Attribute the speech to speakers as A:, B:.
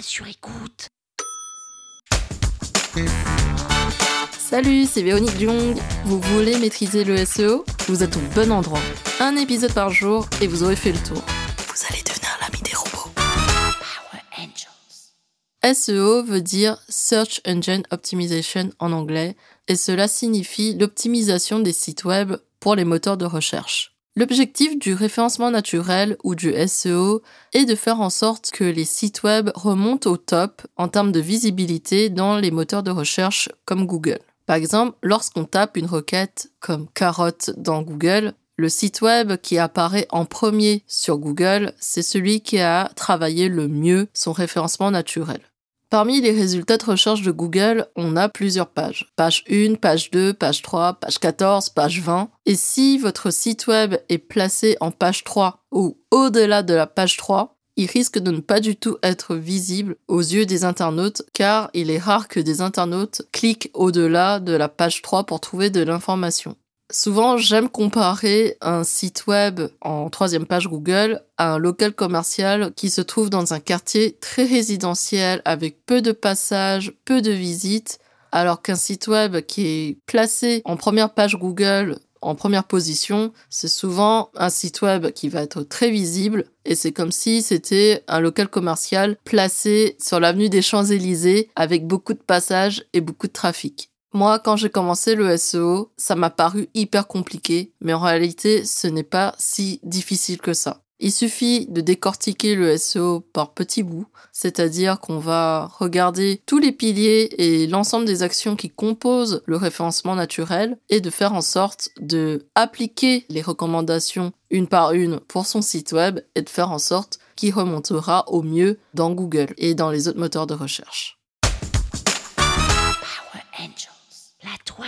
A: sur écoute.
B: Salut, c'est Véronique Jung. Vous voulez maîtriser le SEO Vous êtes au bon endroit. Un épisode par jour et vous aurez fait le tour. Vous allez devenir l'ami des robots.
A: Power Angels.
B: SEO veut dire Search Engine Optimization en anglais et cela signifie l'optimisation des sites web pour les moteurs de recherche. L'objectif du référencement naturel ou du SEO est de faire en sorte que les sites web remontent au top en termes de visibilité dans les moteurs de recherche comme Google. Par exemple, lorsqu'on tape une requête comme carotte dans Google, le site web qui apparaît en premier sur Google, c'est celui qui a travaillé le mieux son référencement naturel. Parmi les résultats de recherche de Google, on a plusieurs pages. Page 1, page 2, page 3, page 14, page 20. Et si votre site web est placé en page 3 ou au-delà de la page 3, il risque de ne pas du tout être visible aux yeux des internautes car il est rare que des internautes cliquent au-delà de la page 3 pour trouver de l'information. Souvent, j'aime comparer un site web en troisième page Google à un local commercial qui se trouve dans un quartier très résidentiel avec peu de passages, peu de visites, alors qu'un site web qui est placé en première page Google en première position, c'est souvent un site web qui va être très visible et c'est comme si c'était un local commercial placé sur l'avenue des Champs-Élysées avec beaucoup de passages et beaucoup de trafic. Moi, quand j'ai commencé le SEO, ça m'a paru hyper compliqué, mais en réalité, ce n'est pas si difficile que ça. Il suffit de décortiquer le SEO par petits bouts, c'est-à-dire qu'on va regarder tous les piliers et l'ensemble des actions qui composent le référencement naturel et de faire en sorte de appliquer les recommandations une par une pour son site web et de faire en sorte qu'il remontera au mieux dans Google et dans les autres moteurs de recherche.